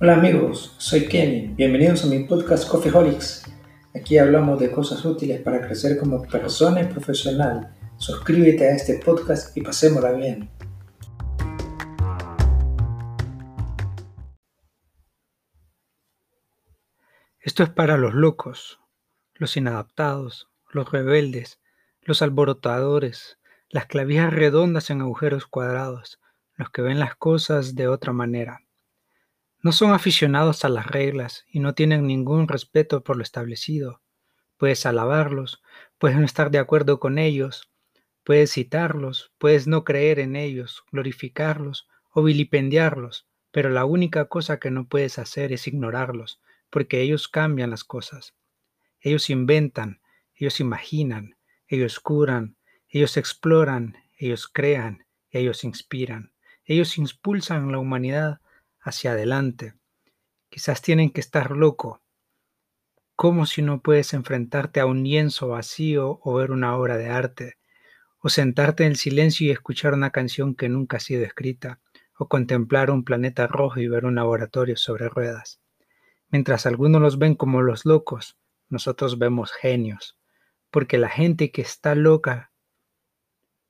Hola amigos, soy Kenny. Bienvenidos a mi podcast Coffeeholics. Aquí hablamos de cosas útiles para crecer como persona y profesional. Suscríbete a este podcast y pasémosla bien. Esto es para los locos, los inadaptados, los rebeldes, los alborotadores, las clavijas redondas en agujeros cuadrados, los que ven las cosas de otra manera. No son aficionados a las reglas y no tienen ningún respeto por lo establecido. Puedes alabarlos, puedes no estar de acuerdo con ellos, puedes citarlos, puedes no creer en ellos, glorificarlos o vilipendiarlos, pero la única cosa que no puedes hacer es ignorarlos, porque ellos cambian las cosas. Ellos inventan, ellos imaginan, ellos curan, ellos exploran, ellos crean, ellos inspiran, ellos impulsan la humanidad hacia adelante. Quizás tienen que estar loco. ¿Cómo si no puedes enfrentarte a un lienzo vacío o ver una obra de arte? O sentarte en el silencio y escuchar una canción que nunca ha sido escrita, o contemplar un planeta rojo y ver un laboratorio sobre ruedas. Mientras algunos los ven como los locos, nosotros vemos genios, porque la gente que está loca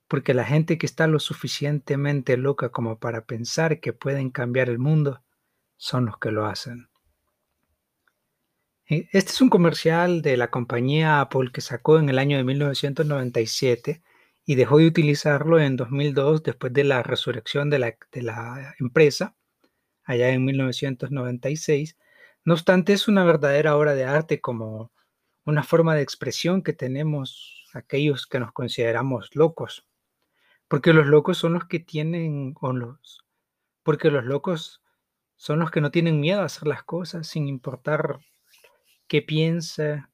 porque la gente que está lo suficientemente loca como para pensar que pueden cambiar el mundo son los que lo hacen. Eh, este es un comercial de la compañía Apple que sacó en el año de 1997 y dejó de utilizarlo en 2002 después de la resurrección de la, de la empresa, allá en 1996. No obstante, es una verdadera obra de arte como una forma de expresión que tenemos aquellos que nos consideramos locos. Porque los locos son los que tienen, o los, porque los locos son los que no tienen miedo a hacer las cosas sin importar qué piensa.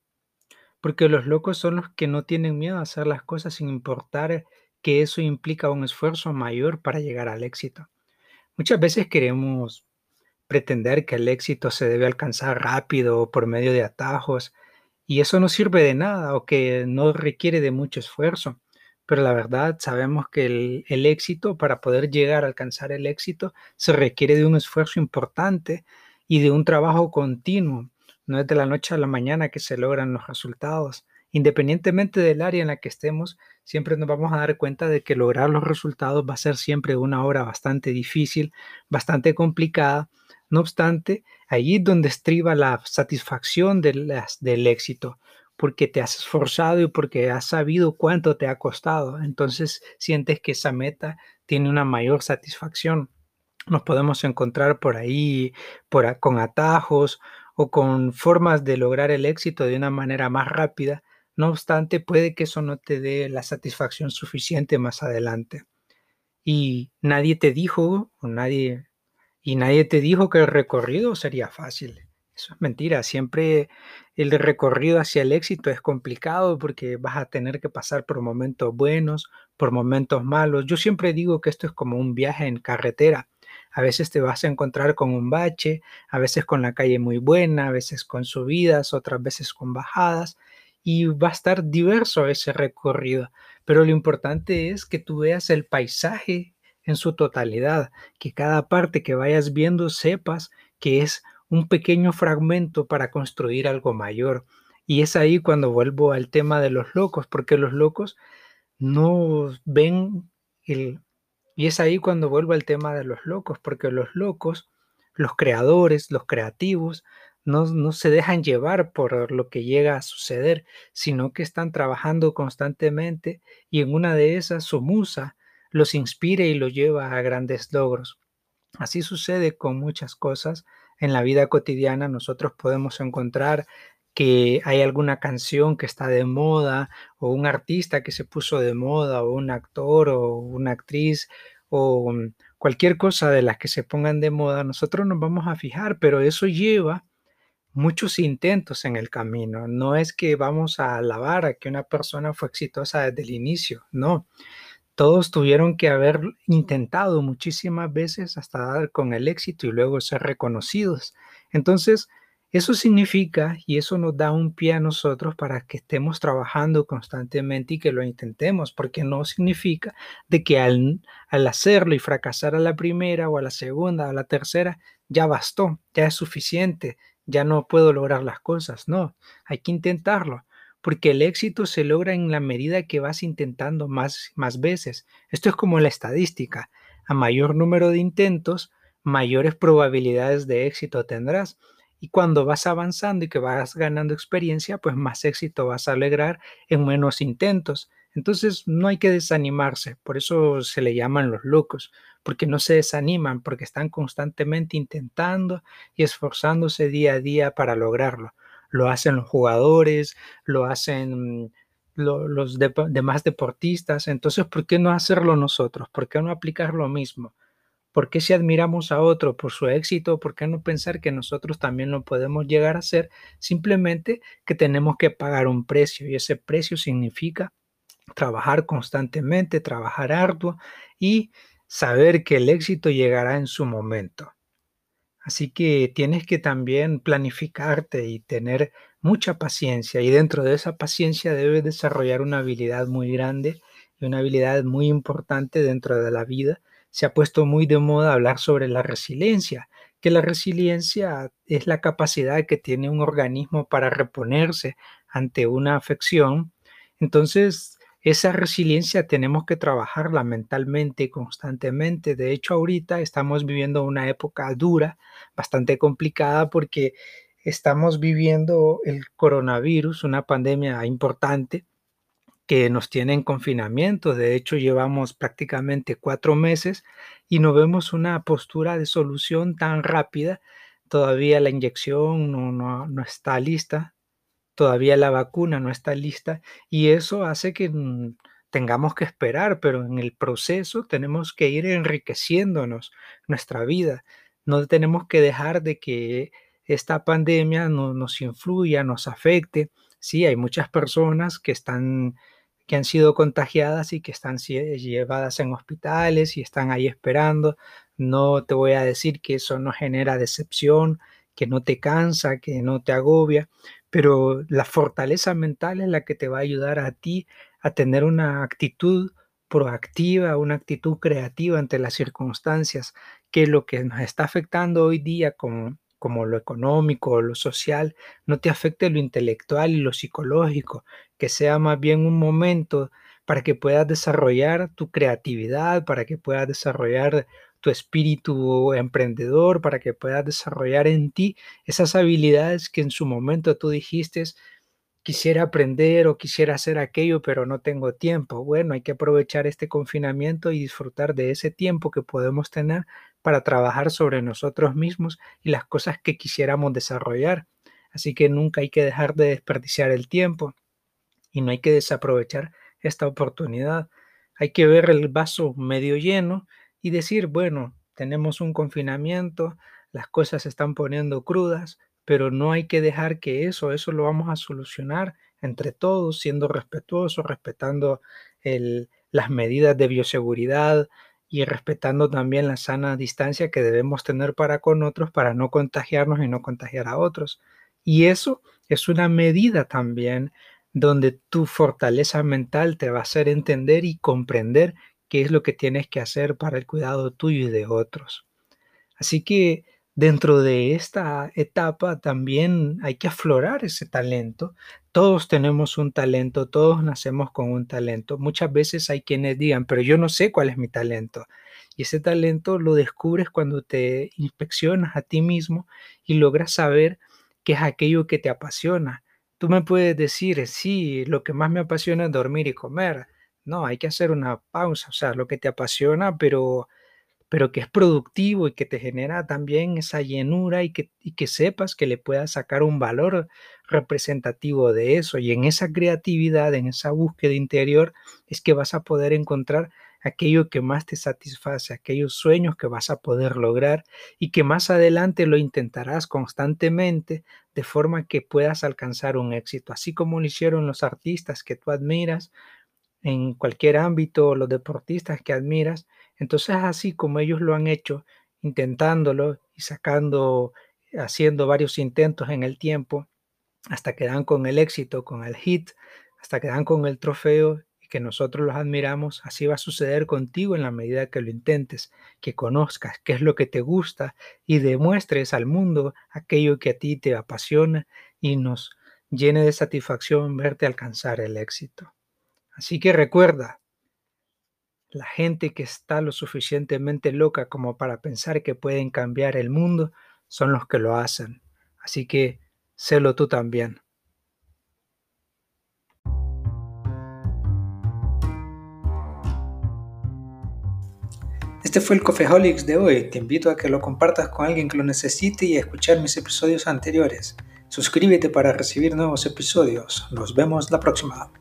Porque los locos son los que no tienen miedo a hacer las cosas sin importar que eso implica un esfuerzo mayor para llegar al éxito. Muchas veces queremos pretender que el éxito se debe alcanzar rápido o por medio de atajos y eso no sirve de nada o que no requiere de mucho esfuerzo pero la verdad sabemos que el, éxito, para poder llegar a alcanzar el éxito, se requiere de un esfuerzo importante y de un trabajo continuo. No es de la noche a la mañana que se logran los resultados. Independientemente del área en la que estemos, siempre nos vamos a dar cuenta de que lograr los resultados va a ser siempre una hora bastante difícil, bastante complicada. No obstante, allí es donde estriba la satisfacción del éxito porque te has esforzado y porque has sabido cuánto te ha costado. Entonces sientes que esa meta tiene una mayor satisfacción. Nos podemos encontrar por ahí con atajos o con formas de lograr el éxito de una manera más rápida. No obstante, puede que eso no te dé la satisfacción suficiente más adelante. Y nadie te dijo, nadie, y nadie te dijo que el recorrido sería fácil. Eso es mentira. Siempre el recorrido hacia el éxito es complicado porque vas a tener que pasar por momentos buenos, por momentos malos. Yo siempre digo que esto es como un viaje en carretera. A veces te vas a encontrar con un bache, a veces con la calle muy buena, a veces con subidas, otras veces con bajadas y va a estar diverso ese recorrido. Pero lo importante es que tú veas el paisaje en su totalidad, que cada parte que vayas viendo sepas que es un pequeño fragmento para construir algo mayor. Y es ahí cuando vuelvo al tema de los locos, porque los locos no ven el... Y es ahí cuando vuelvo al tema de los locos, porque los locos, los creadores, los creativos, no, no, se dejan llevar por lo que llega a suceder, sino que están trabajando constantemente y en una de esas su musa los inspira y los lleva a grandes logros. Así sucede con muchas cosas en la vida cotidiana nosotros podemos encontrar que hay alguna canción que está de moda o un artista que se puso de moda o un actor o una actriz o mm, cualquier cosa de las que se pongan de moda, nosotros nos vamos a fijar, pero eso lleva muchos intentos en el camino. No es que vamos a alabar a que una persona fue exitosa desde el inicio, no todos tuvieron que haber intentado muchísimas veces hasta dar con el éxito y luego ser reconocidos. Entonces, eso significa y eso nos da un pie a nosotros para que estemos trabajando constantemente y que lo intentemos, porque no significa de que al, al, hacerlo y fracasar a la primera o a la segunda o a la tercera, ya bastó, ya es suficiente, ya no puedo lograr las cosas. No, hay que intentarlo, porque el éxito se logra en la medida que vas intentando más, más veces. Esto es como la estadística. A mayor número de intentos, mayores probabilidades de éxito tendrás. Y cuando vas avanzando y que vas ganando experiencia, pues más éxito vas a lograr en menos intentos. Entonces no hay que desanimarse, por eso se le llaman los locos, porque no se desaniman, porque están constantemente intentando y esforzándose día a día para lograrlo. Lo hacen los jugadores, lo hacen los demás deportistas, entonces ¿por qué no hacerlo nosotros? ¿Por qué no aplicar lo mismo? ¿Por qué si admiramos a otro por su éxito, por qué no pensar que nosotros también lo podemos llegar a hacer? Simplemente que tenemos que pagar un precio y ese precio significa trabajar constantemente, trabajar arduo y saber que el éxito llegará en su momento. Así que tienes que también planificarte y tener mucha paciencia y dentro de esa paciencia debes desarrollar una habilidad muy grande y una habilidad muy importante dentro de la vida. Se ha puesto muy de moda hablar sobre la resiliencia, que la resiliencia es la capacidad que tiene un organismo para reponerse ante una afección. Entonces, esa resiliencia tenemos que trabajarla mentalmente constantemente. De hecho, ahorita estamos viviendo una época dura, bastante complicada porque estamos viviendo el coronavirus, una pandemia importante que nos tiene en confinamiento. De hecho, llevamos prácticamente cuatro meses y no vemos una postura de solución tan rápida. Todavía la inyección no, no, no está lista, todavía la vacuna no está lista y eso hace que mm, tengamos que esperar, pero en el proceso tenemos que ir enriqueciéndonos nuestra vida. No tenemos que dejar de que esta pandemia no, nos influya, nos afecte. Sí, hay muchas personas que están que han sido contagiadas y que están llevadas en hospitales y están ahí esperando. No te voy a decir que eso no genera decepción, que no te cansa, que no te agobia, pero la fortaleza mental es la que te va a ayudar a ti a tener una actitud proactiva, una actitud creativa ante las circunstancias, que lo que nos está afectando hoy día como, como lo económico, lo social, no te afecte lo intelectual y lo psicológico, que sea más bien un momento para que puedas desarrollar tu creatividad, para que puedas desarrollar tu espíritu emprendedor, para que puedas desarrollar en ti esas habilidades que en su momento tú dijiste, quisiera aprender o quisiera hacer aquello, pero no tengo tiempo. Bueno, hay que aprovechar este confinamiento y disfrutar de ese tiempo que podemos tener para trabajar sobre nosotros mismos y las cosas que quisiéramos desarrollar. Así que nunca hay que dejar de desperdiciar el tiempo y no hay que desaprovechar esta oportunidad. Hay que ver el vaso medio lleno y decir, bueno, tenemos un confinamiento, las cosas se están poniendo crudas, pero no hay que dejar que eso, eso lo vamos a solucionar entre todos, siendo respetuosos, respetando las medidas de bioseguridad y respetando también la sana distancia que debemos tener para con otros para no contagiarnos y no contagiar a otros. Y eso es una medida también donde tu fortaleza mental te va a hacer entender y comprender qué es lo que tienes que hacer para el cuidado tuyo y de otros. Así que dentro de esta etapa también hay que aflorar ese talento. Todos tenemos un talento, todos nacemos con un talento. Muchas veces hay quienes digan, pero yo no sé cuál es mi talento. Y ese talento lo descubres cuando te inspeccionas a ti mismo y logras saber qué es aquello que te apasiona. Tú me puedes decir, sí, lo que más me apasiona es dormir y comer. No, hay que hacer una pausa, o sea, lo que te apasiona, pero, pero que es productivo y que te genera también esa llenura y que, y que sepas que le puedas sacar un valor representativo de eso. Y en esa creatividad, en esa búsqueda interior, es que vas a poder encontrar aquello que más te satisface, aquellos sueños que vas a poder lograr y que más adelante lo intentarás constantemente de forma que puedas alcanzar un éxito, así como lo hicieron los artistas que tú admiras, en cualquier ámbito, los deportistas que admiras. Entonces, así como ellos lo han hecho, intentándolo y sacando, haciendo varios intentos en el tiempo, hasta que dan con el éxito, con el hit, hasta que dan con el trofeo y que nosotros los admiramos, así va a suceder contigo en la medida que lo intentes, que conozcas qué es lo que te gusta y demuestres al mundo aquello que a ti te apasiona y nos llene de satisfacción verte alcanzar el éxito. Así que recuerda, la gente que está lo suficientemente loca como para pensar que pueden cambiar el mundo son los que lo hacen. Así que sélo tú también. Este fue el Coffeeholics de hoy. Te invito a que lo compartas con alguien que lo necesite y a escuchar mis episodios anteriores. Suscríbete para recibir nuevos episodios. Nos vemos la próxima.